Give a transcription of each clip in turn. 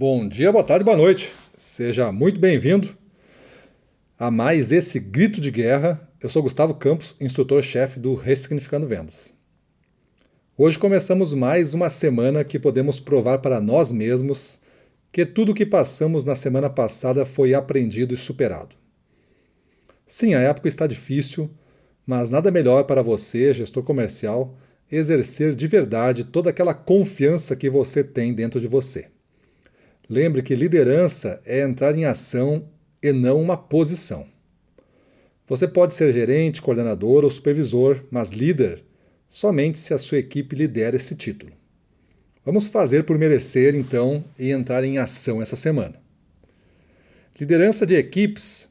Bom dia, boa tarde, boa noite. Seja muito bem-vindo a mais esse grito de guerra. Eu sou Gustavo Campos, instrutor-chefe do Ressignificando Vendas. Hoje começamos mais uma semana que podemos provar para nós mesmos que tudo o que passamos na semana passada foi aprendido e superado. Sim, a época está difícil, mas nada melhor para você, gestor comercial, exercer de verdade toda aquela confiança que você tem dentro de você. Lembre que liderança é entrar em ação e não uma posição. Você pode ser gerente, coordenador ou supervisor, mas líder somente se a sua equipe lidera esse título. Vamos fazer por merecer, então, e entrar em ação essa semana. Liderança de equipes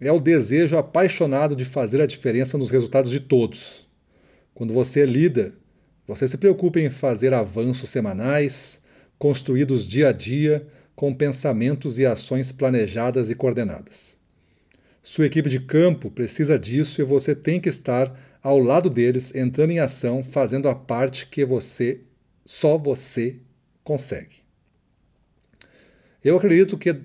é o desejo apaixonado de fazer a diferença nos resultados de todos. Quando você é líder, você se preocupa em fazer avanços semanais, construídos dia a dia, com pensamentos e ações planejadas e coordenadas. Sua equipe de campo precisa disso e você tem que estar ao lado deles, entrando em ação, fazendo a parte que você, só você, consegue. Eu acredito que,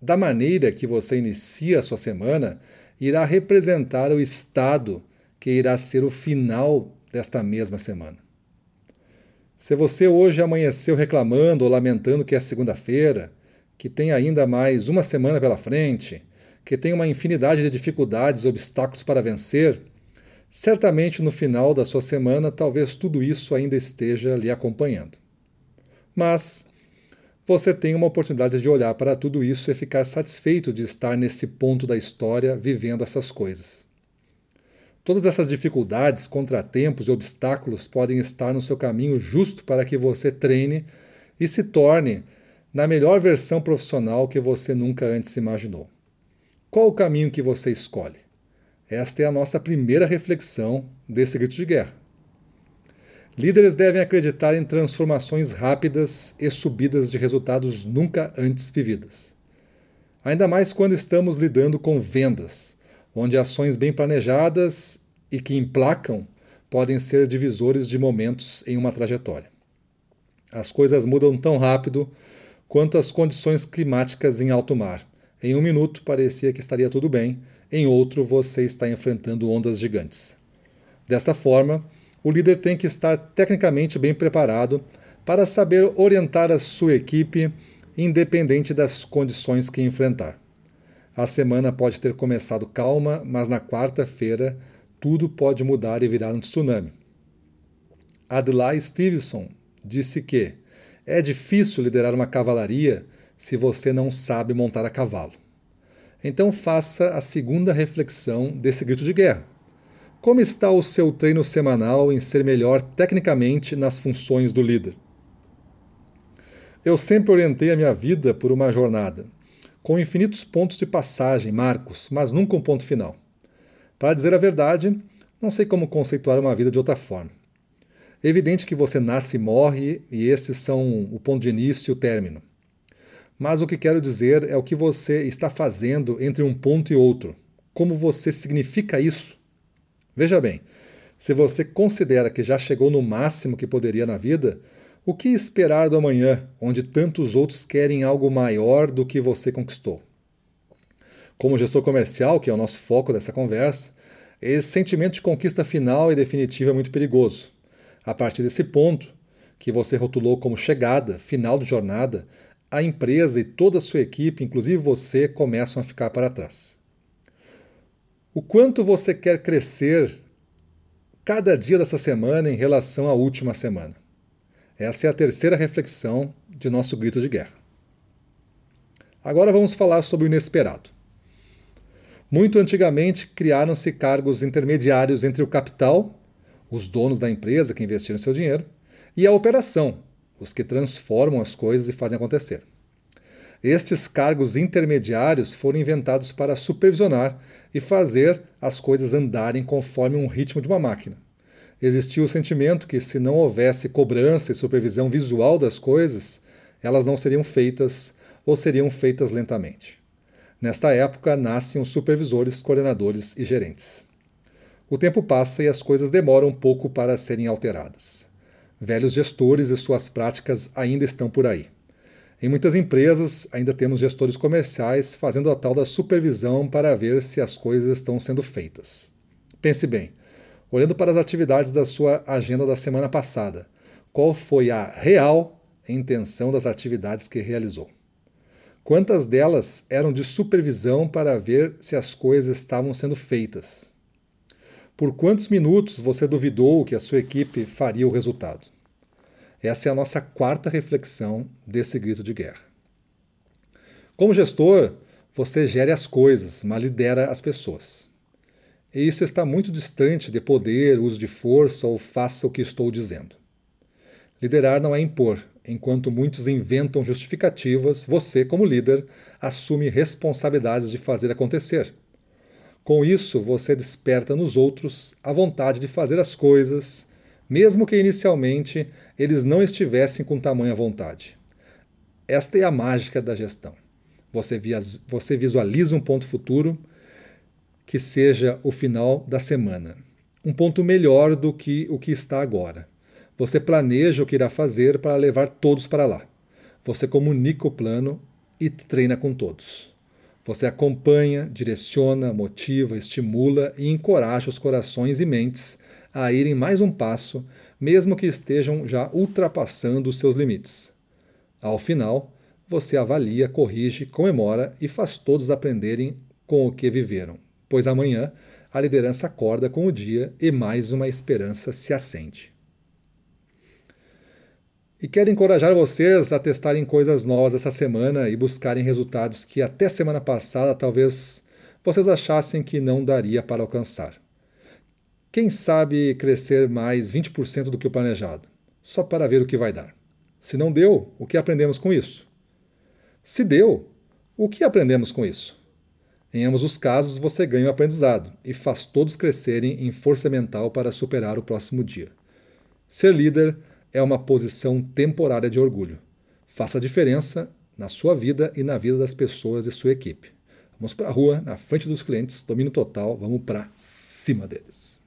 da maneira que você inicia a sua semana, irá representar o estado que irá ser o final desta mesma semana. Se você hoje amanheceu reclamando ou lamentando que é segunda-feira, que tem ainda mais uma semana pela frente, que tem uma infinidade de dificuldades e obstáculos para vencer, certamente no final da sua semana talvez tudo isso ainda esteja lhe acompanhando. Mas você tem uma oportunidade de olhar para tudo isso e ficar satisfeito de estar nesse ponto da história vivendo essas coisas. Todas essas dificuldades, contratempos e obstáculos podem estar no seu caminho justo para que você treine e se torne na melhor versão profissional que você nunca antes imaginou. Qual o caminho que você escolhe? Esta é a nossa primeira reflexão desse grito de guerra. Líderes devem acreditar em transformações rápidas e subidas de resultados nunca antes vividas. Ainda mais quando estamos lidando com vendas onde ações bem planejadas e que emplacam podem ser divisores de momentos em uma trajetória. As coisas mudam tão rápido quanto as condições climáticas em alto mar. Em um minuto parecia que estaria tudo bem, em outro você está enfrentando ondas gigantes. Desta forma, o líder tem que estar tecnicamente bem preparado para saber orientar a sua equipe, independente das condições que enfrentar. A semana pode ter começado calma, mas na quarta-feira tudo pode mudar e virar um tsunami. Adlai Stevenson disse que é difícil liderar uma cavalaria se você não sabe montar a cavalo. Então faça a segunda reflexão desse grito de guerra. Como está o seu treino semanal em ser melhor tecnicamente nas funções do líder? Eu sempre orientei a minha vida por uma jornada com infinitos pontos de passagem, marcos, mas nunca um ponto final. Para dizer a verdade, não sei como conceituar uma vida de outra forma. É evidente que você nasce e morre, e esses são o ponto de início e o término. Mas o que quero dizer é o que você está fazendo entre um ponto e outro. Como você significa isso? Veja bem, se você considera que já chegou no máximo que poderia na vida, o que esperar do amanhã, onde tantos outros querem algo maior do que você conquistou? Como gestor comercial, que é o nosso foco dessa conversa, esse sentimento de conquista final e definitiva é muito perigoso. A partir desse ponto, que você rotulou como chegada, final de jornada, a empresa e toda a sua equipe, inclusive você, começam a ficar para trás. O quanto você quer crescer cada dia dessa semana em relação à última semana? Essa é a terceira reflexão de nosso grito de guerra. Agora vamos falar sobre o inesperado. Muito antigamente criaram-se cargos intermediários entre o capital, os donos da empresa que investiram seu dinheiro, e a operação, os que transformam as coisas e fazem acontecer. Estes cargos intermediários foram inventados para supervisionar e fazer as coisas andarem conforme um ritmo de uma máquina existia o sentimento que, se não houvesse cobrança e supervisão visual das coisas, elas não seriam feitas ou seriam feitas lentamente. Nesta época nascem os supervisores, coordenadores e gerentes. O tempo passa e as coisas demoram um pouco para serem alteradas. Velhos gestores e suas práticas ainda estão por aí. Em muitas empresas, ainda temos gestores comerciais fazendo a tal da supervisão para ver se as coisas estão sendo feitas. Pense bem, olhando para as atividades da sua agenda da semana passada, qual foi a real intenção das atividades que realizou? Quantas delas eram de supervisão para ver se as coisas estavam sendo feitas? Por quantos minutos você duvidou que a sua equipe faria o resultado? Essa é a nossa quarta reflexão desse grito de guerra. Como gestor, você gere as coisas, mas lidera as pessoas. E isso está muito distante de poder, uso de força ou faça o que estou dizendo. Liderar não é impor. Enquanto muitos inventam justificativas, você, como líder, assume responsabilidades de fazer acontecer. Com isso, você desperta nos outros a vontade de fazer as coisas, mesmo que inicialmente eles não estivessem com tamanha vontade. Esta é a mágica da gestão. Você, visualiza um ponto futuro que seja o final da semana. Um ponto melhor do que o que está agora. Você planeja o que irá fazer para levar todos para lá. Você comunica o plano e treina com todos. Você acompanha, direciona, motiva, estimula e encoraja os corações e mentes a irem mais um passo, mesmo que estejam já ultrapassando os seus limites. Ao final, você avalia, corrige, comemora e faz todos aprenderem com o que viveram, pois amanhã a liderança acorda com o dia e mais uma esperança se acende. E quero encorajar vocês a testarem coisas novas essa semana e buscarem resultados que até semana passada talvez vocês achassem que não daria para alcançar. Quem sabe crescer mais 20% do que o planejado, só para ver o que vai dar. Se não deu, o que aprendemos com isso? Se deu, o que aprendemos com isso? Em ambos os casos, você ganha o aprendizado e faz todos crescerem em força mental para superar o próximo dia. Ser líder é uma posição temporária de orgulho. Faça a diferença na sua vida e na vida das pessoas e sua equipe. Vamos para a rua, na frente dos clientes, domínio total, vamos para cima deles.